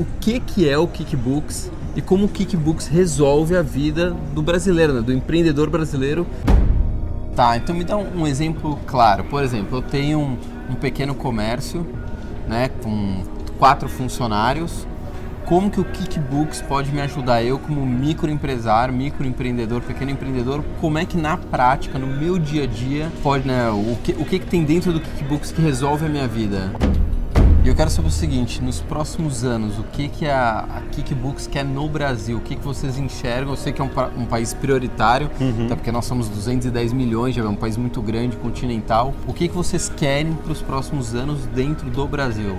o que, que é o Kickbooks e como o Kickbooks resolve a vida do brasileiro, né? do empreendedor brasileiro. Tá, então me dá um exemplo claro. Por exemplo, eu tenho um, um pequeno comércio né, com quatro funcionários. Como que o Kickbooks pode me ajudar eu como microempresário, microempreendedor, pequeno empreendedor? Como é que na prática, no meu dia a dia, pode, né, o que, o que, que tem dentro do Kickbooks que resolve a minha vida? E eu quero saber o seguinte, nos próximos anos, o que, que a, a Kickbooks quer no Brasil? O que, que vocês enxergam? Eu sei que é um, um país prioritário, uhum. até porque nós somos 210 milhões, já é um país muito grande, continental. O que, que vocês querem para os próximos anos dentro do Brasil?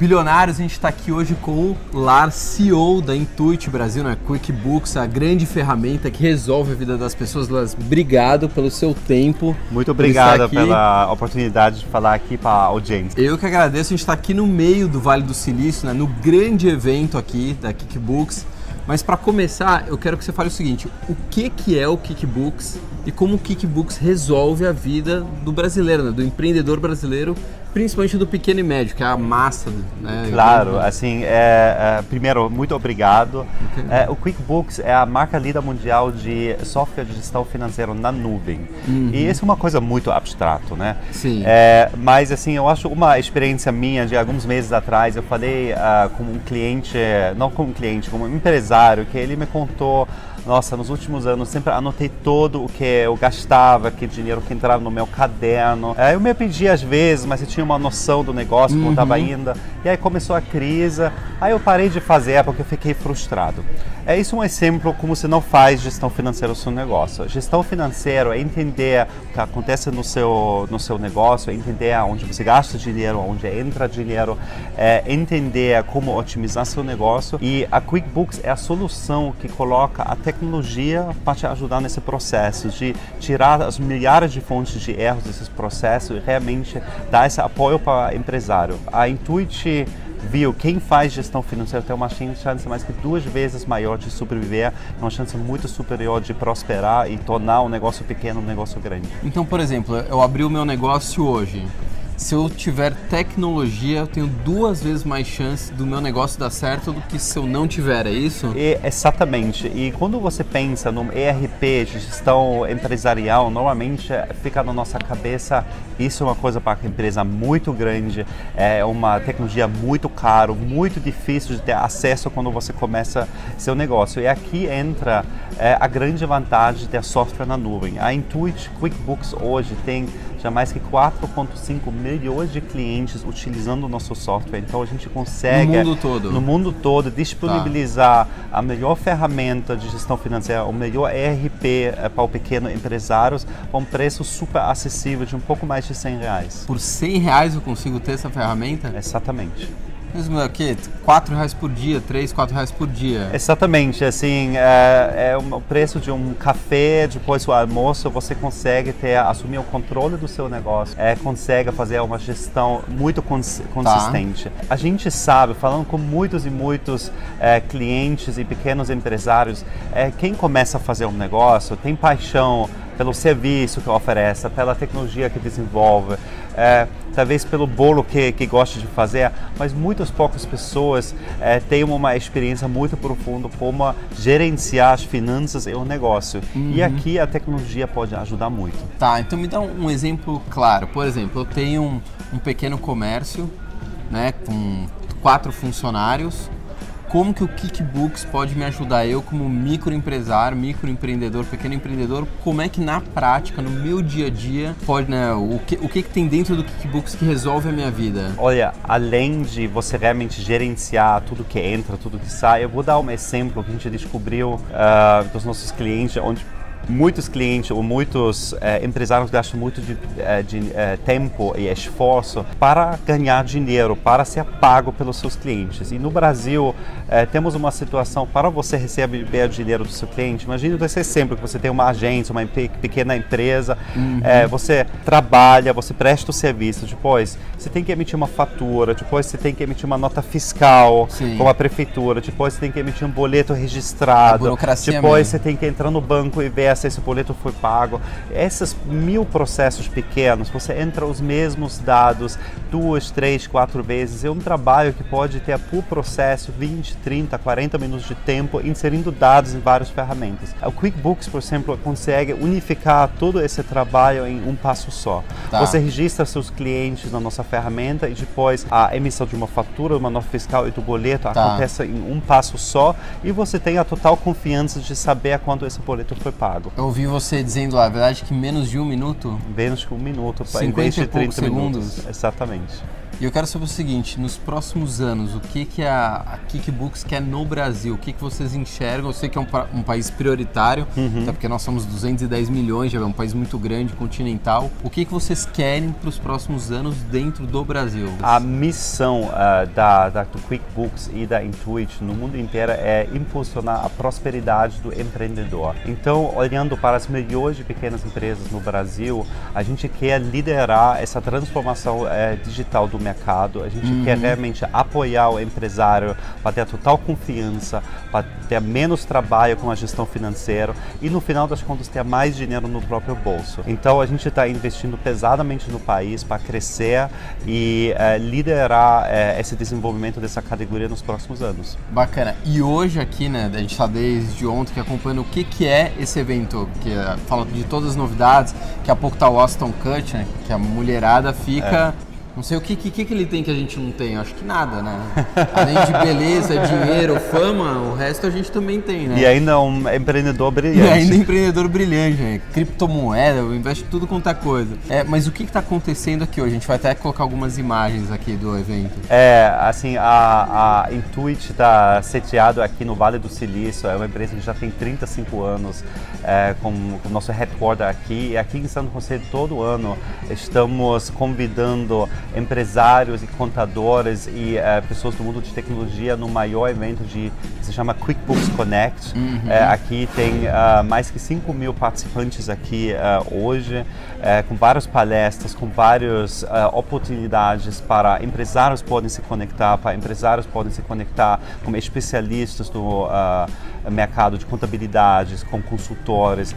Bilionários, a gente está aqui hoje com o Lar, CEO da Intuit Brasil, né? QuickBooks, a grande ferramenta que resolve a vida das pessoas. Lars, obrigado pelo seu tempo. Muito obrigado pela oportunidade de falar aqui para a audiência. Eu que agradeço, a gente está aqui no meio do Vale do Silício, né? no grande evento aqui da QuickBooks. Mas para começar, eu quero que você fale o seguinte: o que, que é o Kickbooks e como o Kickbooks resolve a vida do brasileiro, né? do empreendedor brasileiro principalmente do pequeno e médio, que é a massa. Né? Claro, assim, é, é, primeiro, muito obrigado. É, o QuickBooks é a marca líder mundial de software de gestão financeira na nuvem. Uhum. E isso é uma coisa muito abstrato, né? Sim. É, mas, assim, eu acho uma experiência minha de alguns meses atrás, eu falei uh, com um cliente, não como um cliente, como um empresário, que ele me contou nossa, nos últimos anos sempre anotei todo o que eu gastava, que dinheiro que entrava no meu caderno. É, eu me pedi às vezes, mas eu tinha uma noção do negócio, como estava uhum. indo. E aí começou a crise, aí eu parei de fazer porque eu fiquei frustrado. É isso um exemplo como você não faz gestão financeira do seu negócio. Gestão financeira é entender o que acontece no seu, no seu negócio, é entender onde você gasta dinheiro, onde entra dinheiro, é entender como otimizar seu negócio. E a QuickBooks é a solução que coloca a tecnologia para te ajudar nesse processo, de tirar as milhares de fontes de erros desses processos e realmente dar esse apoio para empresário. A Intuit viu quem faz gestão financeira tem uma chance mais que duas vezes maior de sobreviver, uma chance muito superior de prosperar e tornar um negócio pequeno um negócio grande. Então, por exemplo, eu abri o meu negócio hoje se eu tiver tecnologia, eu tenho duas vezes mais chance do meu negócio dar certo do que se eu não tiver, é isso? E, exatamente. E quando você pensa no ERP gestão empresarial, normalmente fica na nossa cabeça isso é uma coisa para a empresa muito grande, é uma tecnologia muito caro, muito difícil de ter acesso quando você começa seu negócio. E aqui entra é, a grande vantagem de ter software na nuvem. A Intuit QuickBooks hoje tem já mais que 4,5 milhões de clientes utilizando o nosso software. Então a gente consegue no mundo todo, no mundo todo disponibilizar tá. a melhor ferramenta de gestão financeira, o melhor ERP é, para o pequeno empresários, a um preço super acessível de um pouco mais de 100 reais. Por 100 reais eu consigo ter essa ferramenta? Exatamente. Mesmo aqui, 4 reais por dia, 3, 4 reais por dia. Exatamente, assim, é, é o preço de um café, depois do almoço, você consegue ter, assumir o controle do seu negócio, é, consegue fazer uma gestão muito cons consistente. Tá. A gente sabe, falando com muitos e muitos é, clientes e pequenos empresários, é, quem começa a fazer um negócio tem paixão pelo serviço que oferece, pela tecnologia que desenvolve, é, talvez pelo bolo que, que gosta de fazer, mas muitas poucas pessoas é, têm uma experiência muito profunda como gerenciar as finanças e o negócio. Uhum. E aqui a tecnologia pode ajudar muito. Tá, então me dá um exemplo claro. Por exemplo, eu tenho um, um pequeno comércio né, com quatro funcionários como que o Kickbooks pode me ajudar eu como microempresário, microempreendedor, pequeno empreendedor, como é que na prática, no meu dia a dia, pode, né, o que, o que, que tem dentro do Kickbooks que resolve a minha vida? Olha, além de você realmente gerenciar tudo que entra, tudo que sai, eu vou dar um exemplo que a gente descobriu uh, dos nossos clientes, onde muitos clientes ou muitos eh, empresários gastam muito de, eh, de eh, tempo e esforço para ganhar dinheiro, para ser pago pelos seus clientes. E no Brasil temos uma situação para você receber dinheiro do seu cliente. Imagine você sempre que você tem uma agência, uma pequena empresa, uhum. você trabalha, você presta o serviço, depois você tem que emitir uma fatura, depois você tem que emitir uma nota fiscal Sim. com a prefeitura, depois você tem que emitir um boleto registrado, depois mesmo. você tem que entrar no banco e ver se esse boleto foi pago. Esses mil processos pequenos, você entra os mesmos dados duas, três, quatro vezes. É um trabalho que pode ter por processo 20, 30, 40 minutos de tempo inserindo dados em várias ferramentas. O QuickBooks, por exemplo, consegue unificar todo esse trabalho em um passo só. Tá. Você registra seus clientes na nossa ferramenta e depois a emissão de uma fatura, uma nota fiscal e do boleto tá. acontece em um passo só e você tem a total confiança de saber quando esse boleto foi pago. Eu ouvi você dizendo a verdade que menos de um minuto? Menos de um minuto, em vez de 30 segundos. Minutos. Exatamente. E eu quero saber o seguinte, nos próximos anos, o que, que a, a Kickbooks quer no Brasil? O que, que vocês enxergam? Eu sei que é um, um país prioritário, uhum. até porque nós somos 210 milhões, já é um país muito grande, continental. O que, que vocês querem para os próximos anos dentro do Brasil? A missão uh, da, da, do QuickBooks e da Intuit no mundo inteiro é impulsionar a prosperidade do empreendedor. Então, olhando para as milhões de pequenas empresas no Brasil, a gente quer liderar essa transformação uh, digital do mercado mercado. A gente uhum. quer realmente apoiar o empresário para ter total confiança, para ter menos trabalho com a gestão financeira e no final das contas ter mais dinheiro no próprio bolso. Então a gente está investindo pesadamente no país para crescer e é, liderar é, esse desenvolvimento dessa categoria nos próximos anos. Bacana. E hoje aqui, né, a gente está desde ontem que acompanhando o que, que é esse evento, que é, fala de todas as novidades, que a pouco está o Aston Kutcher, que a mulherada fica é não sei o que, que, que ele tem que a gente não tem. Acho que nada, né? Além de beleza, dinheiro, fama, o resto a gente também tem, né? E ainda um empreendedor brilhante. E ainda empreendedor brilhante, né? criptomoeda, investe tudo quanto é coisa. É, mas o que está acontecendo aqui hoje? A gente vai até colocar algumas imagens aqui do evento. É, assim, a, a Intuit está sediado aqui no Vale do Silício. É uma empresa que já tem 35 anos é, com, com o nosso headquarter aqui. E aqui em São José, todo ano, estamos convidando empresários e contadores e uh, pessoas do mundo de tecnologia no maior evento de que se chama QuickBooks Connect. Uhum. Uh, aqui tem uh, mais que 5 mil participantes aqui hoje, com várias palestras, com várias oportunidades para empresários podem se conectar, para empresários podem se conectar com especialistas do mercado de contabilidades, com consultores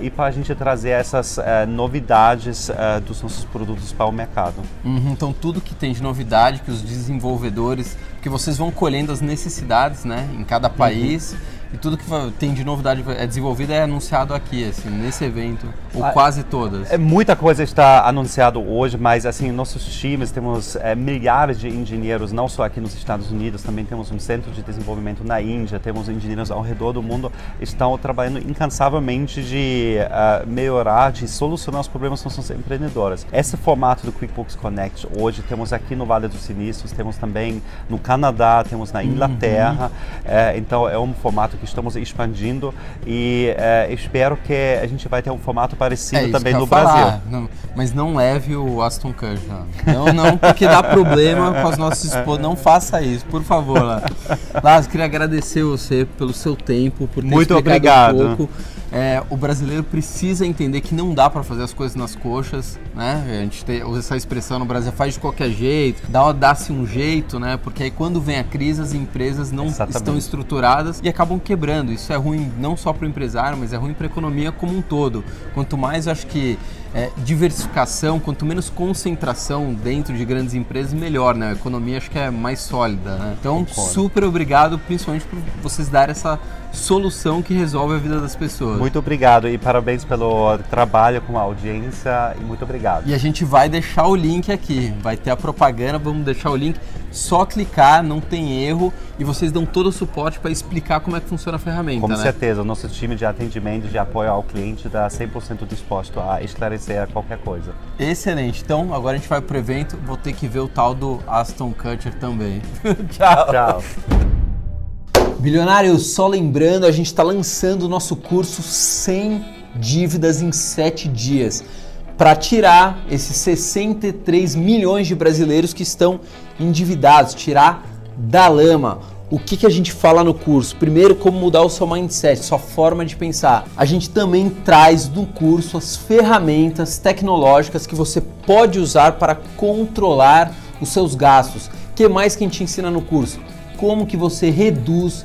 e para a gente trazer essas novidades dos nossos produtos para o mercado. Uhum. Então tudo que tem de novidade que os desenvolvedores, que vocês vão colhendo as necessidades, né, em cada uhum. país. Uhum e tudo que tem de novidade é desenvolvido é anunciado aqui, assim, nesse evento, ou ah, quase todas. É, muita coisa está anunciado hoje, mas assim, nossos times temos é, milhares de engenheiros, não só aqui nos Estados Unidos, também temos um centro de desenvolvimento na Índia, temos engenheiros ao redor do mundo, estão trabalhando incansavelmente de uh, melhorar, de solucionar os problemas das nossas empreendedoras. Esse formato do QuickBooks Connect, hoje temos aqui no Vale dos Sinistros, temos também no Canadá, temos na Inglaterra, uhum. é, então é um formato que estamos expandindo e é, espero que a gente vai ter um formato parecido é também no Brasil. Não, mas não leve o Aston Kutcher. Não, não, porque dá problema com as nossas esposas. Não faça isso, por favor. Lázaro, queria agradecer você pelo seu tempo, por ter Muito obrigado. um pouco. É, o brasileiro precisa entender que não dá para fazer as coisas nas coxas, né? A gente tem, usa essa expressão no Brasil, faz de qualquer jeito, dá, dá-se um jeito, né? Porque aí quando vem a crise, as empresas não Exatamente. estão estruturadas e acabam quebrando. Isso é ruim não só para o empresário, mas é ruim para a economia como um todo. Quanto mais, eu acho que é, diversificação, quanto menos concentração dentro de grandes empresas, melhor, né? A economia acho que é mais sólida, né? Então, Concordo. super obrigado, principalmente por vocês darem essa solução que resolve a vida das pessoas. Muito obrigado e parabéns pelo trabalho com a audiência e muito obrigado. E a gente vai deixar o link aqui, vai ter a propaganda, vamos deixar o link, só clicar, não tem erro e vocês dão todo o suporte para explicar como é que funciona a ferramenta. Com né? certeza, o nosso time de atendimento, de apoio ao cliente está 100% disposto a esclarecer qualquer coisa. Excelente, então agora a gente vai para o evento, vou ter que ver o tal do Aston Kutcher também. Tchau. Tchau. Bilionário, só lembrando, a gente está lançando o nosso curso sem dívidas em 7 dias para tirar esses 63 milhões de brasileiros que estão endividados, tirar da lama. O que, que a gente fala no curso? Primeiro, como mudar o seu mindset, sua forma de pensar. A gente também traz no curso as ferramentas tecnológicas que você pode usar para controlar os seus gastos. O que mais que a gente ensina no curso? Como que você reduz